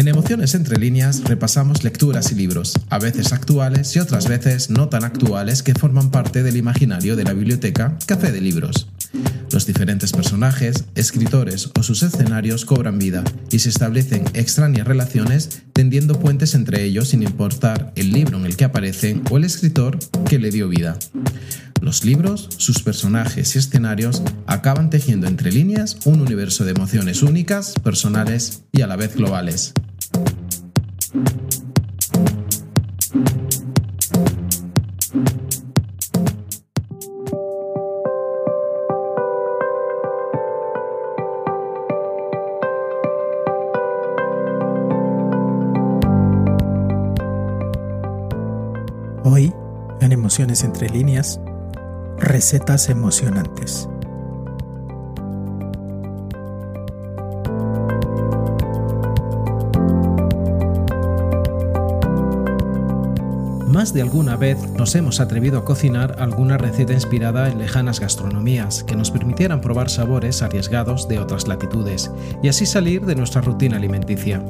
En Emociones entre líneas repasamos lecturas y libros, a veces actuales y otras veces no tan actuales que forman parte del imaginario de la biblioteca Café de Libros. Los diferentes personajes, escritores o sus escenarios cobran vida y se establecen extrañas relaciones tendiendo puentes entre ellos sin importar el libro en el que aparecen o el escritor que le dio vida. Los libros, sus personajes y escenarios acaban tejiendo entre líneas un universo de emociones únicas, personales y a la vez globales. Emociones entre líneas, recetas emocionantes. Más de alguna vez nos hemos atrevido a cocinar alguna receta inspirada en lejanas gastronomías que nos permitieran probar sabores arriesgados de otras latitudes y así salir de nuestra rutina alimenticia.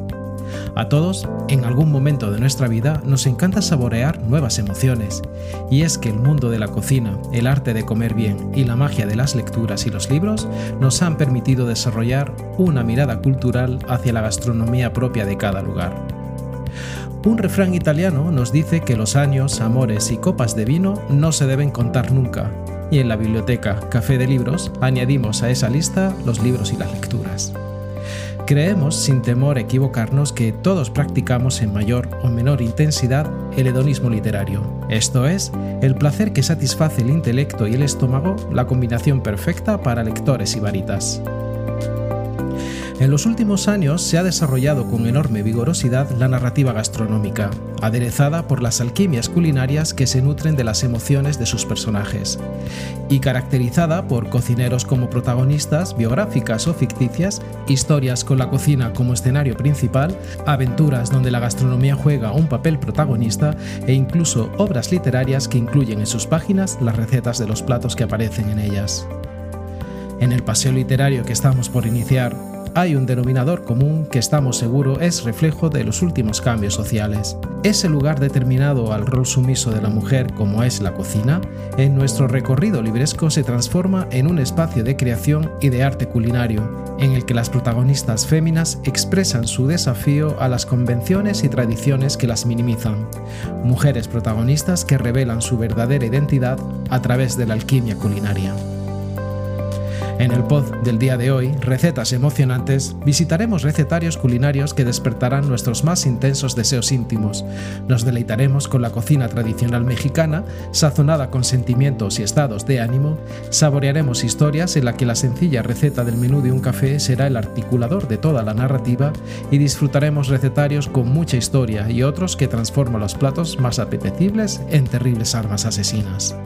A todos, en algún momento de nuestra vida, nos encanta saborear nuevas emociones, y es que el mundo de la cocina, el arte de comer bien y la magia de las lecturas y los libros nos han permitido desarrollar una mirada cultural hacia la gastronomía propia de cada lugar. Un refrán italiano nos dice que los años, amores y copas de vino no se deben contar nunca, y en la biblioteca Café de Libros añadimos a esa lista los libros y las lecturas. Creemos, sin temor a equivocarnos, que todos practicamos en mayor o menor intensidad el hedonismo literario, esto es, el placer que satisface el intelecto y el estómago, la combinación perfecta para lectores y varitas. En los últimos años se ha desarrollado con enorme vigorosidad la narrativa gastronómica, aderezada por las alquimias culinarias que se nutren de las emociones de sus personajes, y caracterizada por cocineros como protagonistas, biográficas o ficticias, historias con la cocina como escenario principal, aventuras donde la gastronomía juega un papel protagonista e incluso obras literarias que incluyen en sus páginas las recetas de los platos que aparecen en ellas. En el paseo literario que estamos por iniciar, hay un denominador común que estamos seguros es reflejo de los últimos cambios sociales. Ese lugar determinado al rol sumiso de la mujer como es la cocina, en nuestro recorrido libresco se transforma en un espacio de creación y de arte culinario, en el que las protagonistas féminas expresan su desafío a las convenciones y tradiciones que las minimizan. Mujeres protagonistas que revelan su verdadera identidad a través de la alquimia culinaria. En el pod del día de hoy, Recetas Emocionantes, visitaremos recetarios culinarios que despertarán nuestros más intensos deseos íntimos. Nos deleitaremos con la cocina tradicional mexicana, sazonada con sentimientos y estados de ánimo, saborearemos historias en la que la sencilla receta del menú de un café será el articulador de toda la narrativa y disfrutaremos recetarios con mucha historia y otros que transforman los platos más apetecibles en terribles armas asesinas.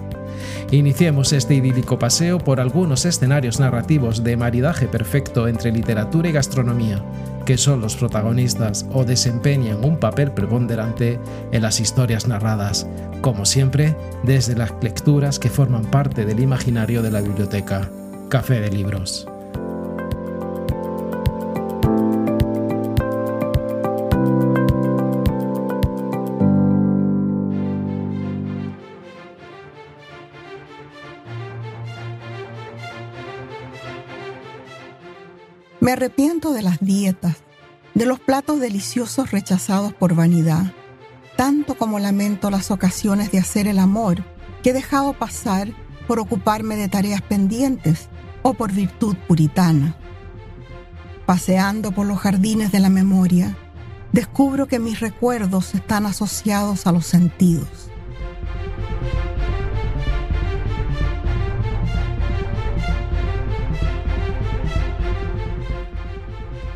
Iniciemos este idílico paseo por algunos escenarios narrativos de maridaje perfecto entre literatura y gastronomía, que son los protagonistas o desempeñan un papel preponderante en las historias narradas, como siempre desde las lecturas que forman parte del imaginario de la biblioteca. Café de Libros. Me arrepiento de las dietas, de los platos deliciosos rechazados por vanidad, tanto como lamento las ocasiones de hacer el amor que he dejado pasar por ocuparme de tareas pendientes o por virtud puritana. Paseando por los jardines de la memoria, descubro que mis recuerdos están asociados a los sentidos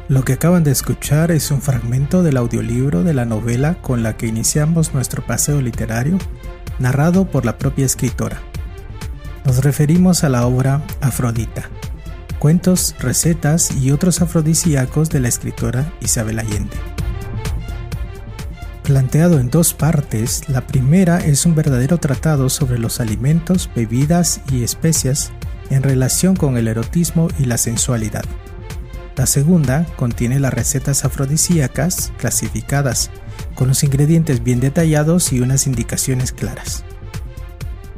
Lo que acaban de escuchar es un fragmento del audiolibro de la novela con la que iniciamos nuestro paseo literario, narrado por la propia escritora. Nos referimos a la obra Afrodita, cuentos, recetas y otros afrodisíacos de la escritora Isabel Allende. Planteado en dos partes, la primera es un verdadero tratado sobre los alimentos, bebidas y especias en relación con el erotismo y la sensualidad La segunda contiene las recetas afrodisíacas clasificadas, con los ingredientes bien detallados y unas indicaciones claras.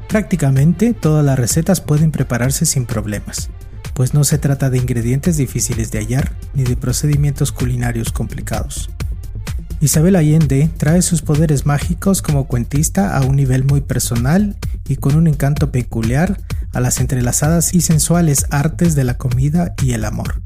Prácticamente todas las recetas pueden prepararse sin problemas, pues no se trata de ingredientes difíciles de hallar ni de procedimientos culinarios complicados. Isabel Allende trae sus poderes mágicos como cuentista a un nivel muy personal y con un encanto peculiar a las entrelazadas y sensuales artes de la comida y el amor.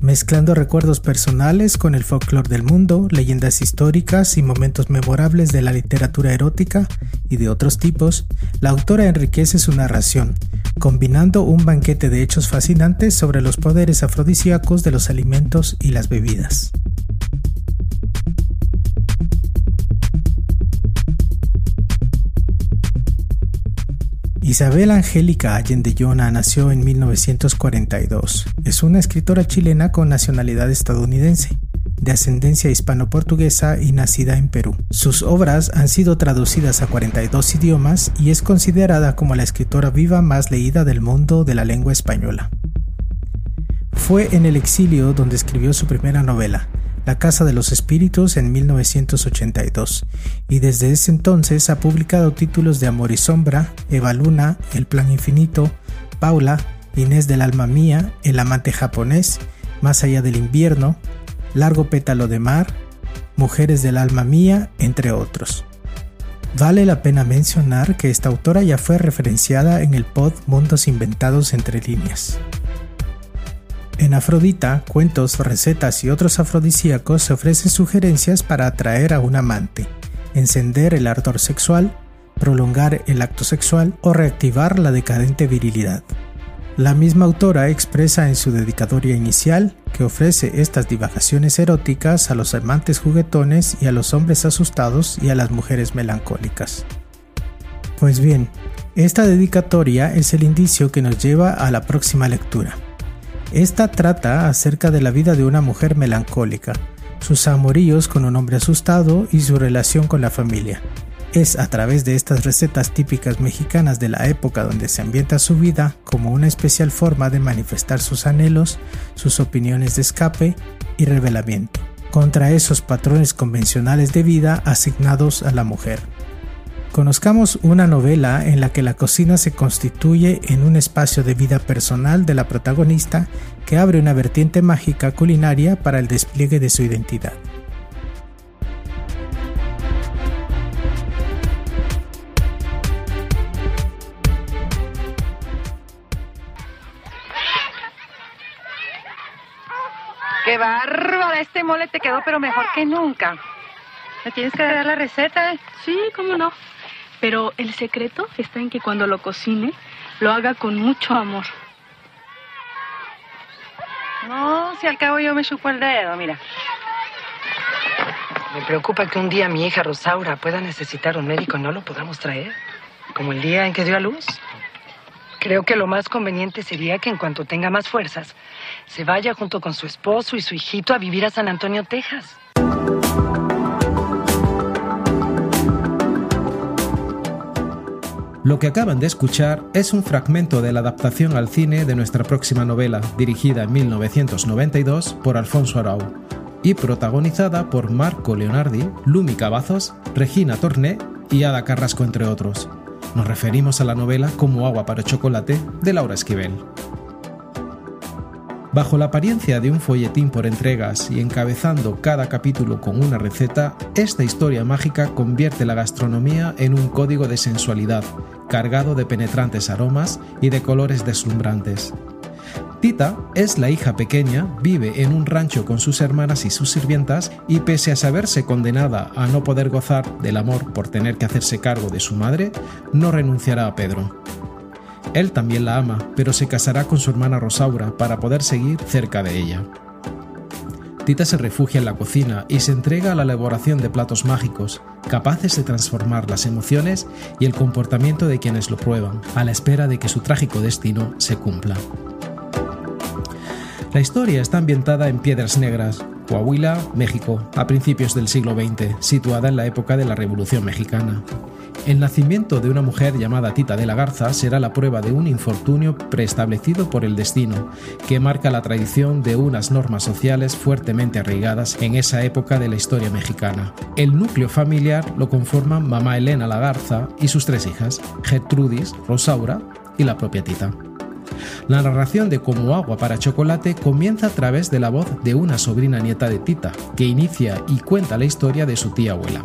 Mezclando recuerdos personales con el folclore del mundo, leyendas históricas y momentos memorables de la literatura erótica y de otros tipos, la autora enriquece su narración, combinando un banquete de hechos fascinantes sobre los poderes afrodisíacos de los alimentos y las bebidas. Isabel Angélica Allende Llona nació en 1942. Es una escritora chilena con nacionalidad estadounidense, de ascendencia hispano-portuguesa y nacida en Perú. Sus obras han sido traducidas a 42 idiomas y es considerada como la escritora viva más leída del mundo de la lengua española. Fue en el exilio donde escribió su primera novela, la Casa de los Espíritus en 1982 y desde ese entonces ha publicado títulos de Amor y Sombra, Eva Luna, El Plan Infinito, Paula, Inés del Alma Mía, El Amante Japonés, Más Allá del Invierno, Largo Pétalo de Mar, Mujeres del Alma Mía, entre otros. Vale la pena mencionar que esta autora ya fue referenciada en el pod Mundos Inventados entre líneas. En Afrodita, cuentos, recetas y otros afrodisíacos se ofrecen sugerencias para atraer a un amante, encender el ardor sexual, prolongar el acto sexual o reactivar la decadente virilidad. La misma autora expresa en su dedicatoria inicial que ofrece estas divagaciones eróticas a los amantes juguetones y a los hombres asustados y a las mujeres melancólicas. Pues bien, esta dedicatoria es el indicio que nos lleva a la próxima lectura. Esta trata acerca de la vida de una mujer melancólica, sus amoríos con un hombre asustado y su relación con la familia. Es a través de estas recetas típicas mexicanas de la época donde se ambienta su vida como una especial forma de manifestar sus anhelos, sus opiniones de escape y revelamiento, contra esos patrones convencionales de vida asignados a la mujer. Conozcamos una novela en la que la cocina se constituye en un espacio de vida personal de la protagonista que abre una vertiente mágica culinaria para el despliegue de su identidad. ¡Qué bárbara! Este mole te quedó pero mejor que nunca. ¿Me tienes que dar la receta? Eh? Sí, cómo no. Pero el secreto está en que cuando lo cocine, lo haga con mucho amor. No, si al cabo yo me chupo el dedo, mira. Me preocupa que un día mi hija Rosaura pueda necesitar un médico y no lo podamos traer, como el día en que dio a luz. Creo que lo más conveniente sería que en cuanto tenga más fuerzas, se vaya junto con su esposo y su hijito a vivir a San Antonio, Texas. Lo que acaban de escuchar es un fragmento de la adaptación al cine de nuestra próxima novela, dirigida en 1992 por Alfonso Arau y protagonizada por Marco Leonardi, Lumi Cavazos, Regina Torné y Ada Carrasco, entre otros. Nos referimos a la novela Como agua para chocolate de Laura Esquivel. Bajo la apariencia de un folletín por entregas y encabezando cada capítulo con una receta, esta historia mágica convierte la gastronomía en un código de sensualidad, cargado de penetrantes aromas y de colores deslumbrantes. Tita es la hija pequeña, vive en un rancho con sus hermanas y sus sirvientas y pese a saberse condenada a no poder gozar del amor por tener que hacerse cargo de su madre, no renunciará a Pedro. Él también la ama, pero se casará con su hermana Rosaura para poder seguir cerca de ella. Tita se refugia en la cocina y se entrega a la elaboración de platos mágicos, capaces de transformar las emociones y el comportamiento de quienes lo prueban, a la espera de que su trágico destino se cumpla. La historia está ambientada en Piedras Negras, Coahuila, México, a principios del siglo XX, situada en la época de la Revolución Mexicana. El nacimiento de una mujer llamada Tita de la Garza será la prueba de un infortunio preestablecido por el destino, que marca la tradición de unas normas sociales fuertemente arraigadas en esa época de la historia mexicana. El núcleo familiar lo conforman mamá Elena la Garza y sus tres hijas, Gertrudis, Rosaura y la propia Tita. La narración de Como agua para chocolate comienza a través de la voz de una sobrina nieta de Tita, que inicia y cuenta la historia de su tía abuela.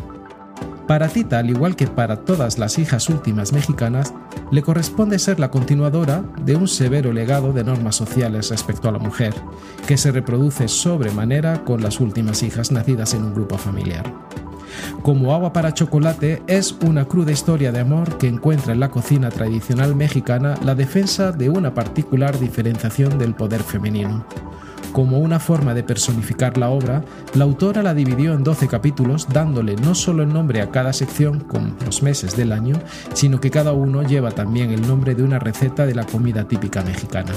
Para Tita, al igual que para todas las hijas últimas mexicanas, le corresponde ser la continuadora de un severo legado de normas sociales respecto a la mujer, que se reproduce sobremanera con las últimas hijas nacidas en un grupo familiar. Como agua para chocolate es una cruda historia de amor que encuentra en la cocina tradicional mexicana la defensa de una particular diferenciación del poder femenino. Como una forma de personificar la obra, la autora la dividió en 12 capítulos, dándole no solo el nombre a cada sección con los meses del año, sino que cada uno lleva también el nombre de una receta de la comida típica mexicana.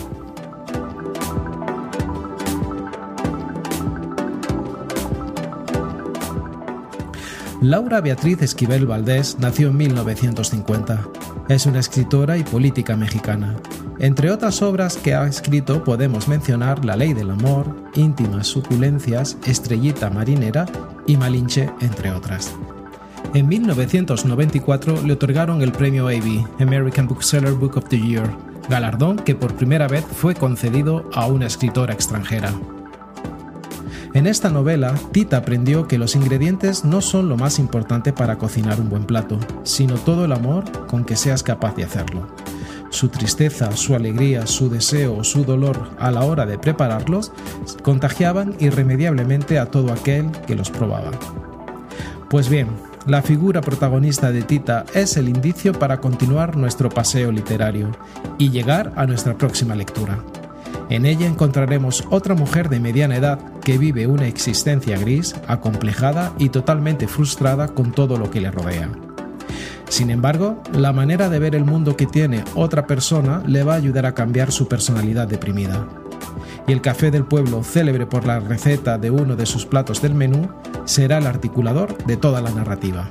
Laura Beatriz Esquivel Valdés nació en 1950. Es una escritora y política mexicana. Entre otras obras que ha escrito podemos mencionar La ley del amor, Íntimas suculencias, Estrellita marinera y Malinche, entre otras. En 1994 le otorgaron el premio AB, American Bookseller Book of the Year, galardón que por primera vez fue concedido a una escritora extranjera. En esta novela, Tita aprendió que los ingredientes no son lo más importante para cocinar un buen plato, sino todo el amor con que seas capaz de hacerlo. Su tristeza, su alegría, su deseo o su dolor a la hora de prepararlos contagiaban irremediablemente a todo aquel que los probaba. Pues bien, la figura protagonista de Tita es el indicio para continuar nuestro paseo literario y llegar a nuestra próxima lectura. En ella encontraremos otra mujer de mediana edad que vive una existencia gris, acomplejada y totalmente frustrada con todo lo que le rodea. Sin embargo, la manera de ver el mundo que tiene otra persona le va a ayudar a cambiar su personalidad deprimida. Y el café del pueblo, célebre por la receta de uno de sus platos del menú, será el articulador de toda la narrativa.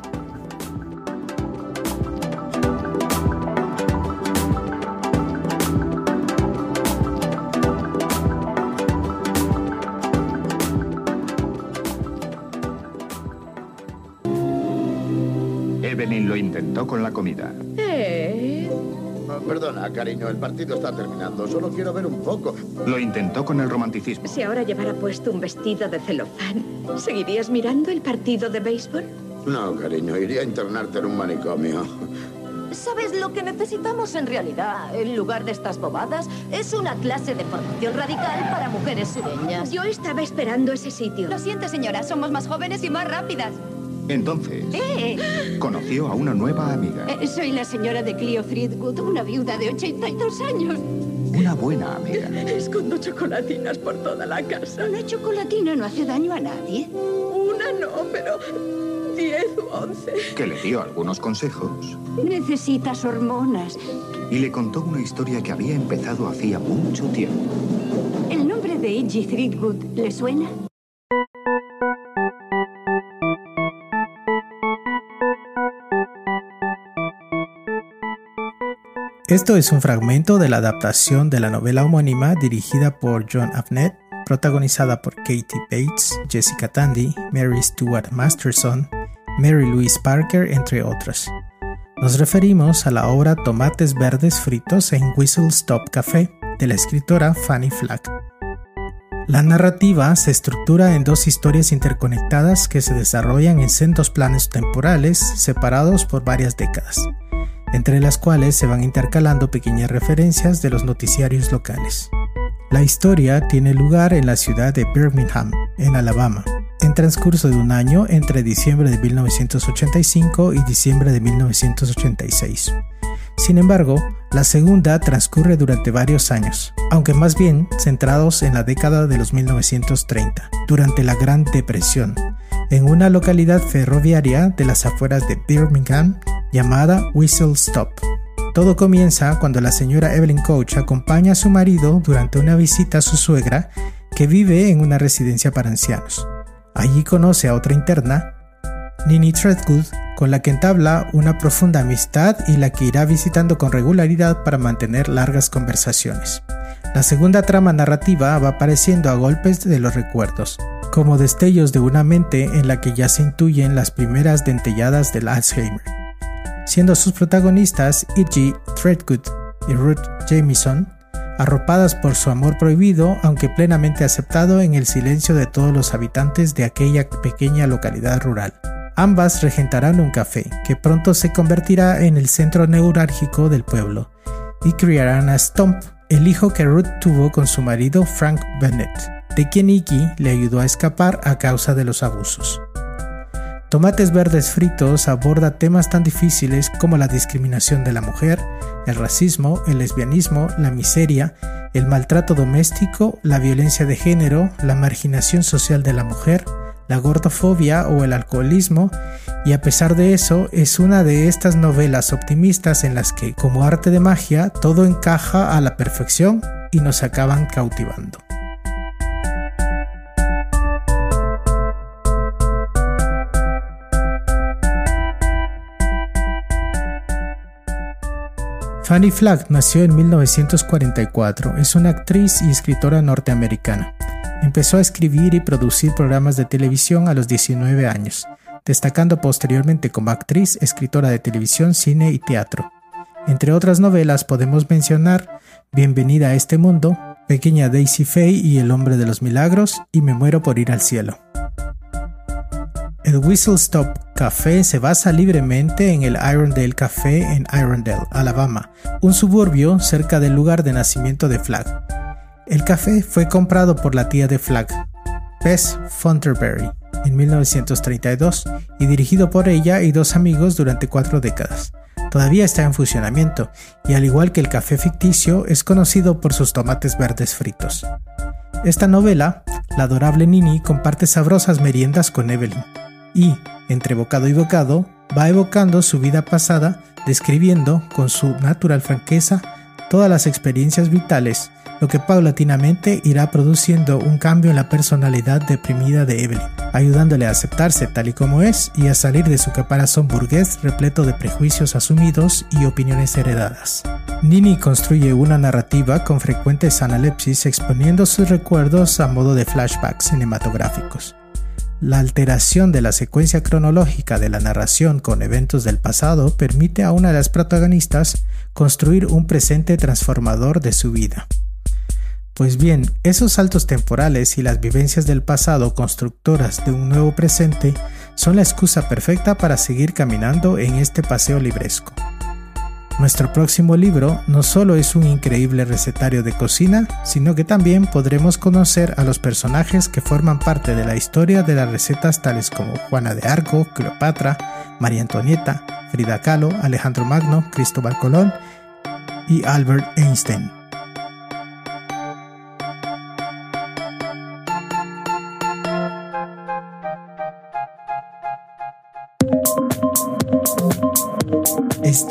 Comida. ¿Eh? Perdona, cariño, el partido está terminando. Solo quiero ver un poco. Lo intentó con el romanticismo. Si ahora llevara puesto un vestido de celofán, ¿seguirías mirando el partido de béisbol? No, cariño, iría a internarte en un manicomio. ¿Sabes lo que necesitamos en realidad? En lugar de estas bobadas, es una clase de formación radical para mujeres sureñas. Yo estaba esperando ese sitio. Lo siento, señora, somos más jóvenes y más rápidas. Entonces, ¡Eh! conoció a una nueva amiga. Eh, soy la señora de Clio Threadgood, una viuda de 82 años. Una buena amiga. Escondo chocolatinas por toda la casa. Una chocolatina no hace daño a nadie. Una no, pero 10 u 11. Que le dio algunos consejos Necesitas hormonas. y le contó una historia que había empezado hacía mucho tiempo. ¿El nombre de Iggy Threadgood le suena? Esto es un fragmento de la adaptación de la novela homónima dirigida por John Avnet, protagonizada por Katie Bates, Jessica Tandy, Mary Stuart Masterson, Mary Louise Parker, entre otros. Nos referimos a la obra Tomates Verdes Fritos en Whistle Stop Café, de la escritora Fanny Flack. La narrativa se estructura en dos historias interconectadas que se desarrollan en sendos planos temporales separados por varias décadas, entre las cuales se van intercalando pequeñas referencias de los noticiarios locales. La historia tiene lugar en la ciudad de Birmingham, en Alabama, en transcurso de un año entre diciembre de 1985 y diciembre de 1986. Sin embargo, la segunda transcurre durante varios años, aunque más bien centrados en la década de los 1930, durante la Gran Depresión, en una localidad ferroviaria de las afueras de Birmingham llamada Whistle Stop. Todo comienza cuando la señora Evelyn Coach acompaña a su marido durante una visita a su suegra que vive en una residencia para ancianos. Allí conoce a otra interna, Nini Threadgood, con la que entabla una profunda amistad y la que irá visitando con regularidad para mantener largas conversaciones. La segunda trama narrativa va apareciendo a golpes de los recuerdos, como destellos de una mente en la que ya se intuyen las primeras dentelladas del Alzheimer siendo sus protagonistas E.G. Threadgood y Ruth Jamieson, arropadas por su amor prohibido, aunque plenamente aceptado en el silencio de todos los habitantes de aquella pequeña localidad rural. Ambas regentarán un café, que pronto se convertirá en el centro neurálgico del pueblo, y criarán a Stomp, el hijo que Ruth tuvo con su marido Frank Bennett, de quien Iggy le ayudó a escapar a causa de los abusos. Tomates Verdes Fritos aborda temas tan difíciles como la discriminación de la mujer, el racismo, el lesbianismo, la miseria, el maltrato doméstico, la violencia de género, la marginación social de la mujer, la gordofobia o el alcoholismo, y a pesar de eso es una de estas novelas optimistas en las que, como arte de magia, todo encaja a la perfección y nos acaban cautivando. Fanny Flagg nació en 1944. Es una actriz y escritora norteamericana. Empezó a escribir y producir programas de televisión a los 19 años, destacando posteriormente como actriz, escritora de televisión, cine y teatro. Entre otras novelas podemos mencionar Bienvenida a este mundo, Pequeña Daisy Faye y El hombre de los milagros y Me muero por ir al cielo. El Whistle Stop Café se basa libremente en el Irondale Café en Irondale, Alabama, un suburbio cerca del lugar de nacimiento de Flagg. El café fue comprado por la tía de Flagg, Bess Fonterberry, en 1932 y dirigido por ella y dos amigos durante cuatro décadas. Todavía está en funcionamiento y al igual que el café ficticio es conocido por sus tomates verdes fritos. Esta novela, la adorable Nini comparte sabrosas meriendas con Evelyn, y, entre bocado y bocado, va evocando su vida pasada, describiendo con su natural franqueza todas las experiencias vitales, lo que paulatinamente irá produciendo un cambio en la personalidad deprimida de Evelyn, ayudándole a aceptarse tal y como es y a salir de su caparazón burgués repleto de prejuicios asumidos y opiniones heredadas. Nini construye una narrativa con frecuentes analepsis exponiendo sus recuerdos a modo de flashbacks cinematográficos. La alteración de la secuencia cronológica de la narración con eventos del pasado permite a una de las protagonistas construir un presente transformador de su vida. Pues bien, esos saltos temporales y las vivencias del pasado constructoras de un nuevo presente son la excusa perfecta para seguir caminando en este paseo libresco. Nuestro próximo libro no solo es un increíble recetario de cocina, sino que también podremos conocer a los personajes que forman parte de la historia de las recetas tales como Juana de Arco, Cleopatra, María Antonieta, Frida Kahlo, Alejandro Magno, Cristóbal Colón y Albert Einstein.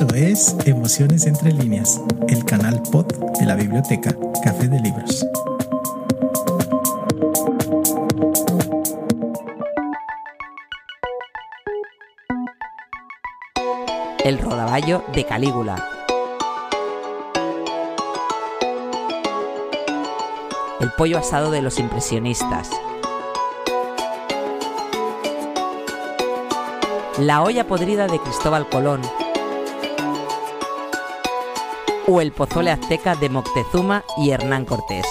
Esto es Emociones entre líneas, el canal pod de la biblioteca Café de Libros. El rodaballo de Calígula. El pollo asado de los impresionistas. La olla podrida de Cristóbal Colón o el pozole azteca de Moctezuma y Hernán Cortés.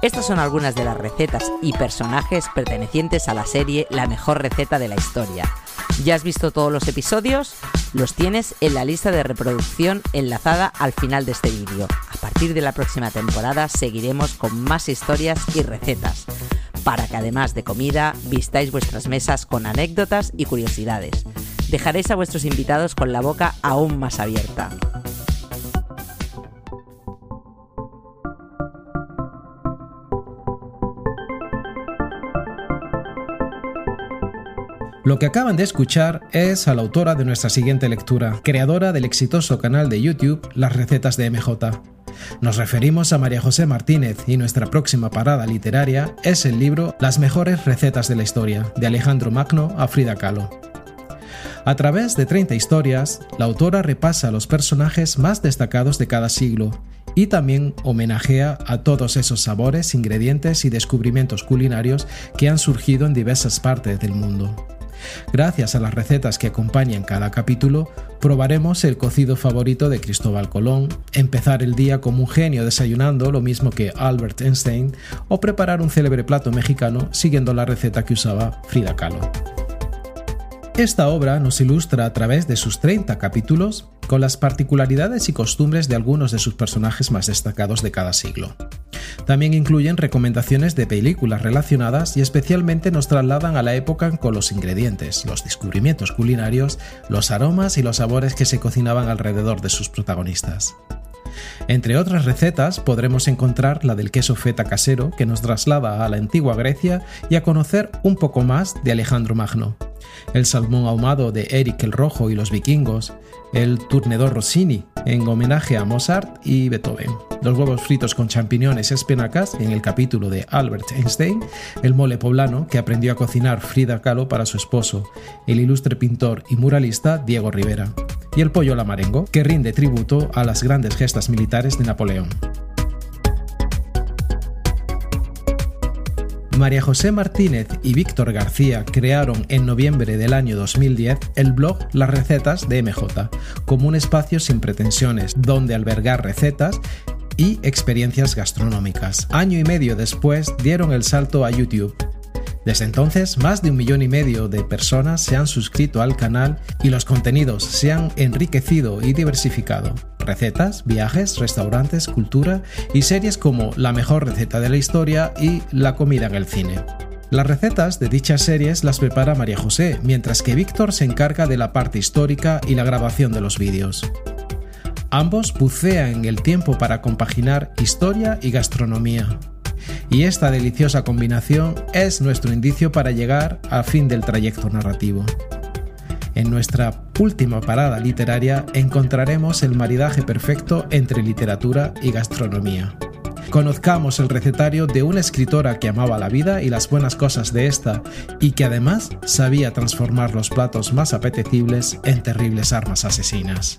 Estas son algunas de las recetas y personajes pertenecientes a la serie La mejor receta de la historia. ¿Ya has visto todos los episodios? Los tienes en la lista de reproducción enlazada al final de este vídeo. A partir de la próxima temporada seguiremos con más historias y recetas, para que además de comida vistáis vuestras mesas con anécdotas y curiosidades. Dejaréis a vuestros invitados con la boca aún más abierta. Lo que acaban de escuchar es a la autora de nuestra siguiente lectura, creadora del exitoso canal de YouTube Las Recetas de MJ. Nos referimos a María José Martínez y nuestra próxima parada literaria es el libro Las mejores recetas de la historia, de Alejandro Magno a Frida Kahlo. A través de 30 historias, la autora repasa los personajes más destacados de cada siglo y también homenajea a todos esos sabores, ingredientes y descubrimientos culinarios que han surgido en diversas partes del mundo. Gracias a las recetas que acompañan cada capítulo, probaremos el cocido favorito de Cristóbal Colón, empezar el día como un genio desayunando lo mismo que Albert Einstein o preparar un célebre plato mexicano siguiendo la receta que usaba Frida Kahlo. Esta obra nos ilustra a través de sus 30 capítulos con las particularidades y costumbres de algunos de sus personajes más destacados de cada siglo. También incluyen recomendaciones de películas relacionadas y especialmente nos trasladan a la época con los ingredientes, los descubrimientos culinarios, los aromas y los sabores que se cocinaban alrededor de sus protagonistas. Entre otras recetas podremos encontrar la del queso feta casero que nos traslada a la antigua Grecia y a conocer un poco más de Alejandro Magno, el salmón ahumado de Eric el Rojo y los vikingos, el turnedor Rossini en homenaje a Mozart y Beethoven, los huevos fritos con champiñones espinacas en el capítulo de Albert Einstein, el mole poblano que aprendió a cocinar Frida Kahlo para su esposo, el ilustre pintor y muralista Diego Rivera, y el pollo lamarengo que rinde tributo a las grandes gestas militares de Napoleón. María José Martínez y Víctor García crearon en noviembre del año 2010 el blog Las Recetas de MJ, como un espacio sin pretensiones, donde albergar recetas y experiencias gastronómicas. Año y medio después dieron el salto a YouTube. Desde entonces, más de un millón y medio de personas se han suscrito al canal y los contenidos se han enriquecido y diversificado recetas, viajes, restaurantes, cultura y series como La mejor receta de la historia y La comida en el cine. Las recetas de dichas series las prepara María José, mientras que Víctor se encarga de la parte histórica y la grabación de los vídeos. Ambos bucean el tiempo para compaginar historia y gastronomía. Y esta deliciosa combinación es nuestro indicio para llegar al fin del trayecto narrativo. En nuestra última parada literaria encontraremos el maridaje perfecto entre literatura y gastronomía. Conozcamos el recetario de una escritora que amaba la vida y las buenas cosas de esta y que además sabía transformar los platos más apetecibles en terribles armas asesinas.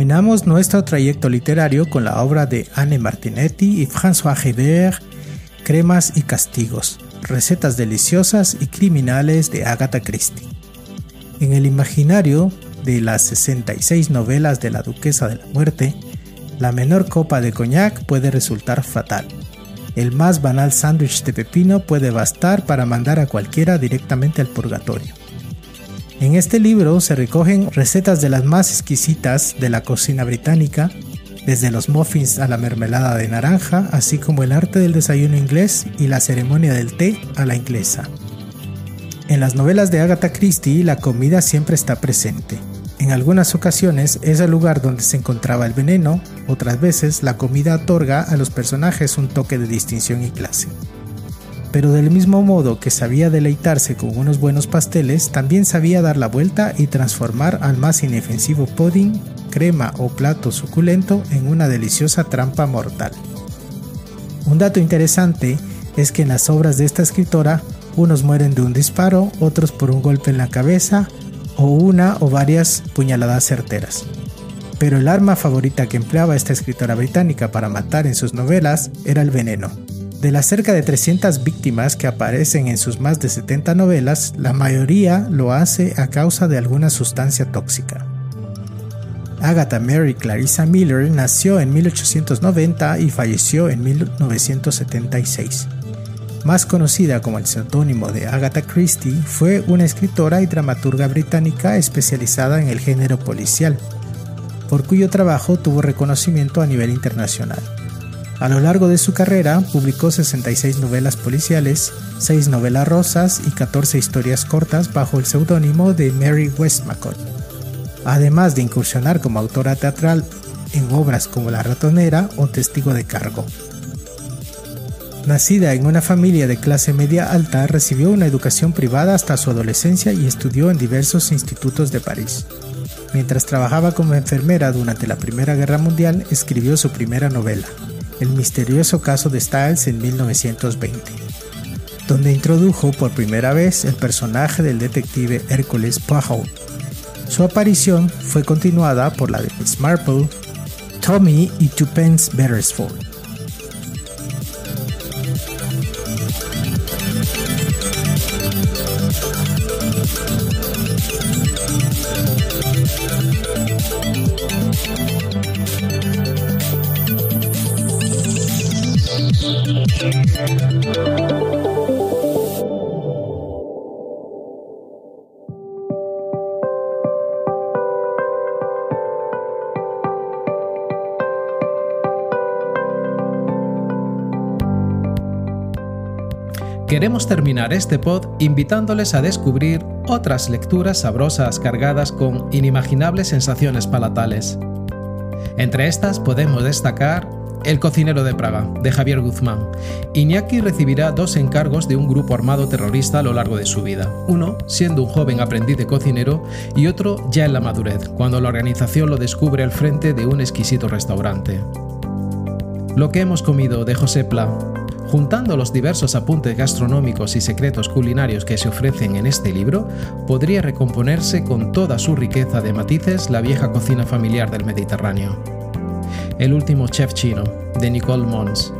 Terminamos nuestro trayecto literario con la obra de Anne Martinetti y François Hebert, Cremas y Castigos, recetas deliciosas y criminales de Agatha Christie. En el imaginario de las 66 novelas de la Duquesa de la Muerte, la menor copa de coñac puede resultar fatal. El más banal sándwich de pepino puede bastar para mandar a cualquiera directamente al purgatorio. En este libro se recogen recetas de las más exquisitas de la cocina británica, desde los muffins a la mermelada de naranja, así como el arte del desayuno inglés y la ceremonia del té a la inglesa. En las novelas de Agatha Christie la comida siempre está presente. En algunas ocasiones es el lugar donde se encontraba el veneno, otras veces la comida otorga a los personajes un toque de distinción y clase pero del mismo modo que sabía deleitarse con unos buenos pasteles, también sabía dar la vuelta y transformar al más inofensivo pudding, crema o plato suculento en una deliciosa trampa mortal. Un dato interesante es que en las obras de esta escritora, unos mueren de un disparo, otros por un golpe en la cabeza o una o varias puñaladas certeras. Pero el arma favorita que empleaba esta escritora británica para matar en sus novelas era el veneno. De las cerca de 300 víctimas que aparecen en sus más de 70 novelas, la mayoría lo hace a causa de alguna sustancia tóxica. Agatha Mary Clarissa Miller nació en 1890 y falleció en 1976. Más conocida como el seudónimo de Agatha Christie, fue una escritora y dramaturga británica especializada en el género policial, por cuyo trabajo tuvo reconocimiento a nivel internacional. A lo largo de su carrera publicó 66 novelas policiales, 6 novelas rosas y 14 historias cortas bajo el seudónimo de Mary Westmacott. Además de incursionar como autora teatral en obras como La ratonera o Testigo de cargo. Nacida en una familia de clase media alta, recibió una educación privada hasta su adolescencia y estudió en diversos institutos de París. Mientras trabajaba como enfermera durante la Primera Guerra Mundial, escribió su primera novela, el misterioso caso de Styles en 1920, donde introdujo por primera vez el personaje del detective Hércules Poirot. Su aparición fue continuada por la de Miss Marple, Tommy y Twopence Beresford. Queremos terminar este pod invitándoles a descubrir otras lecturas sabrosas cargadas con inimaginables sensaciones palatales. Entre estas podemos destacar El cocinero de Praga, de Javier Guzmán. Iñaki recibirá dos encargos de un grupo armado terrorista a lo largo de su vida. Uno siendo un joven aprendiz de cocinero y otro ya en la madurez, cuando la organización lo descubre al frente de un exquisito restaurante. Lo que hemos comido de José Pla, Juntando los diversos apuntes gastronómicos y secretos culinarios que se ofrecen en este libro, podría recomponerse con toda su riqueza de matices la vieja cocina familiar del Mediterráneo. El último chef chino, de Nicole Mons.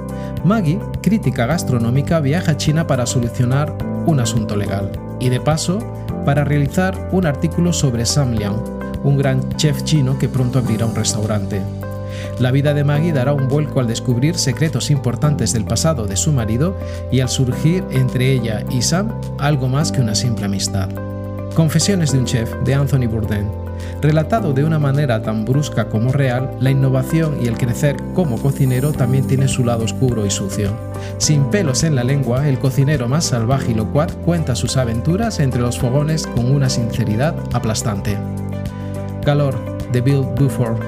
Maggie, crítica gastronómica, viaja a China para solucionar un asunto legal y de paso para realizar un artículo sobre Sam Liang, un gran chef chino que pronto abrirá un restaurante. La vida de Maggie dará un vuelco al descubrir secretos importantes del pasado de su marido y al surgir entre ella y Sam algo más que una simple amistad. Confesiones de un chef de Anthony Bourdain. Relatado de una manera tan brusca como real, la innovación y el crecer como cocinero también tiene su lado oscuro y sucio. Sin pelos en la lengua, el cocinero más salvaje y locuaz cuenta sus aventuras entre los fogones con una sinceridad aplastante. Calor, de Bill Buford,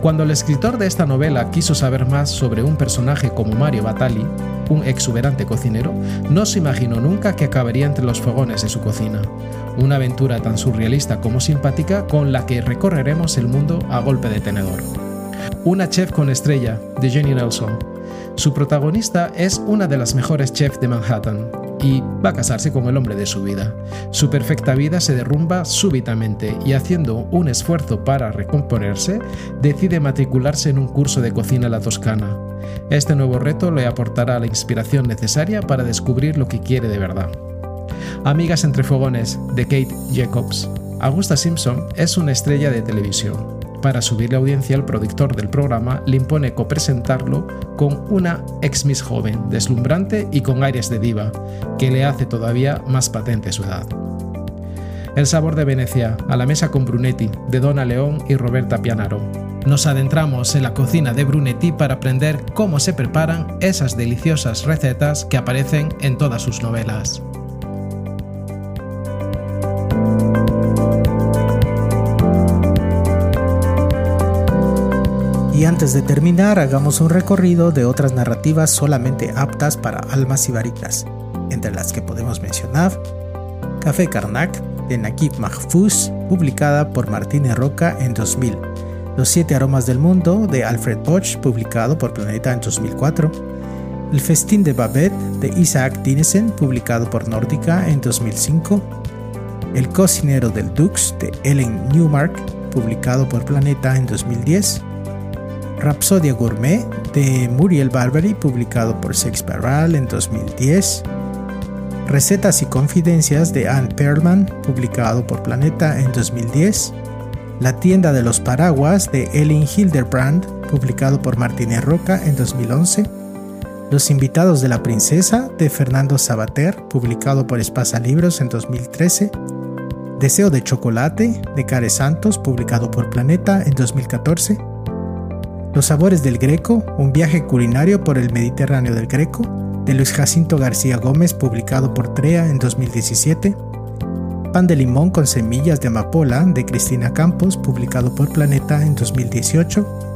cuando el escritor de esta novela quiso saber más sobre un personaje como Mario Batali, un exuberante cocinero, no se imaginó nunca que acabaría entre los fogones de su cocina. Una aventura tan surrealista como simpática con la que recorreremos el mundo a golpe de tenedor. Una chef con estrella, de Jenny Nelson. Su protagonista es una de las mejores chefs de Manhattan, y va a casarse con el hombre de su vida. Su perfecta vida se derrumba súbitamente y haciendo un esfuerzo para recomponerse, decide matricularse en un curso de cocina a la toscana. Este nuevo reto le aportará la inspiración necesaria para descubrir lo que quiere de verdad. Amigas entre fogones de Kate Jacobs. Augusta Simpson es una estrella de televisión para subir la audiencia, el productor del programa le impone copresentarlo con una ex Miss joven, deslumbrante y con aires de diva, que le hace todavía más patente su edad. El sabor de Venecia, a la mesa con Brunetti, de Donna León y Roberta Pianaro. Nos adentramos en la cocina de Brunetti para aprender cómo se preparan esas deliciosas recetas que aparecen en todas sus novelas. Antes de terminar, hagamos un recorrido de otras narrativas solamente aptas para almas ibaritas, entre las que podemos mencionar Café Karnak de Nakib Mahfouz, publicada por Martínez Roca en 2000, Los siete aromas del mundo de Alfred Bosch, publicado por Planeta en 2004, El festín de Babette de Isaac Dinesen, publicado por Nórdica en 2005, El cocinero del Dux de Ellen Newmark, publicado por Planeta en 2010, Rapsodia Gourmet de Muriel Barbary, publicado por Sex Barral en 2010. Recetas y Confidencias de Anne Perlman, publicado por Planeta en 2010. La tienda de los paraguas de Ellen Hildebrand, publicado por Martínez Roca en 2011. Los invitados de la princesa de Fernando Sabater, publicado por Espasa Libros en 2013. Deseo de chocolate de Care Santos, publicado por Planeta en 2014. Los sabores del Greco, un viaje culinario por el Mediterráneo del Greco, de Luis Jacinto García Gómez, publicado por TREA en 2017. Pan de limón con semillas de amapola, de Cristina Campos, publicado por Planeta en 2018.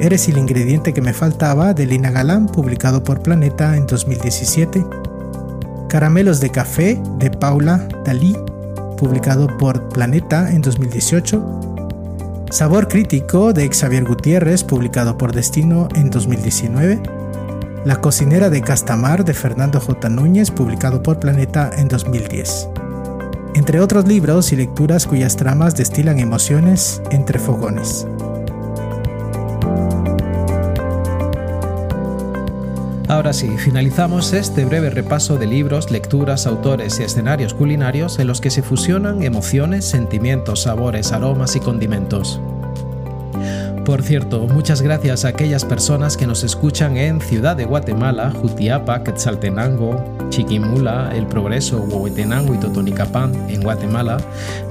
Eres el ingrediente que me faltaba, de Lina Galán, publicado por Planeta en 2017. Caramelos de café, de Paula Dalí, publicado por Planeta en 2018. Sabor Crítico de Xavier Gutiérrez, publicado por Destino en 2019. La cocinera de Castamar de Fernando J. Núñez, publicado por Planeta en 2010. Entre otros libros y lecturas cuyas tramas destilan emociones entre fogones. Ahora sí, finalizamos este breve repaso de libros, lecturas, autores y escenarios culinarios en los que se fusionan emociones, sentimientos, sabores, aromas y condimentos. Por cierto, muchas gracias a aquellas personas que nos escuchan en Ciudad de Guatemala, Jutiapa, Quetzaltenango, Chiquimula, El Progreso, Huehuetenango y Totonicapán en Guatemala,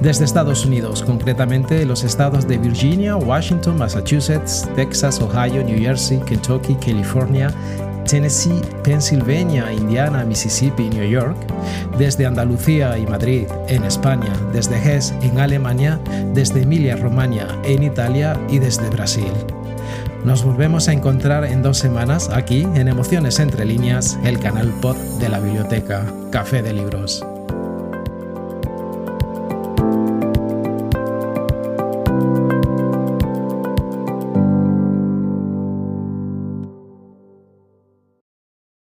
desde Estados Unidos, concretamente los estados de Virginia, Washington, Massachusetts, Texas, Ohio, New Jersey, Kentucky, California, Tennessee, Pennsylvania, Indiana, Mississippi New York, desde Andalucía y Madrid en España, desde Hesse en Alemania, desde Emilia-Romagna en Italia y desde Brasil. Nos volvemos a encontrar en dos semanas aquí en Emociones entre líneas, el canal pod de la biblioteca Café de Libros.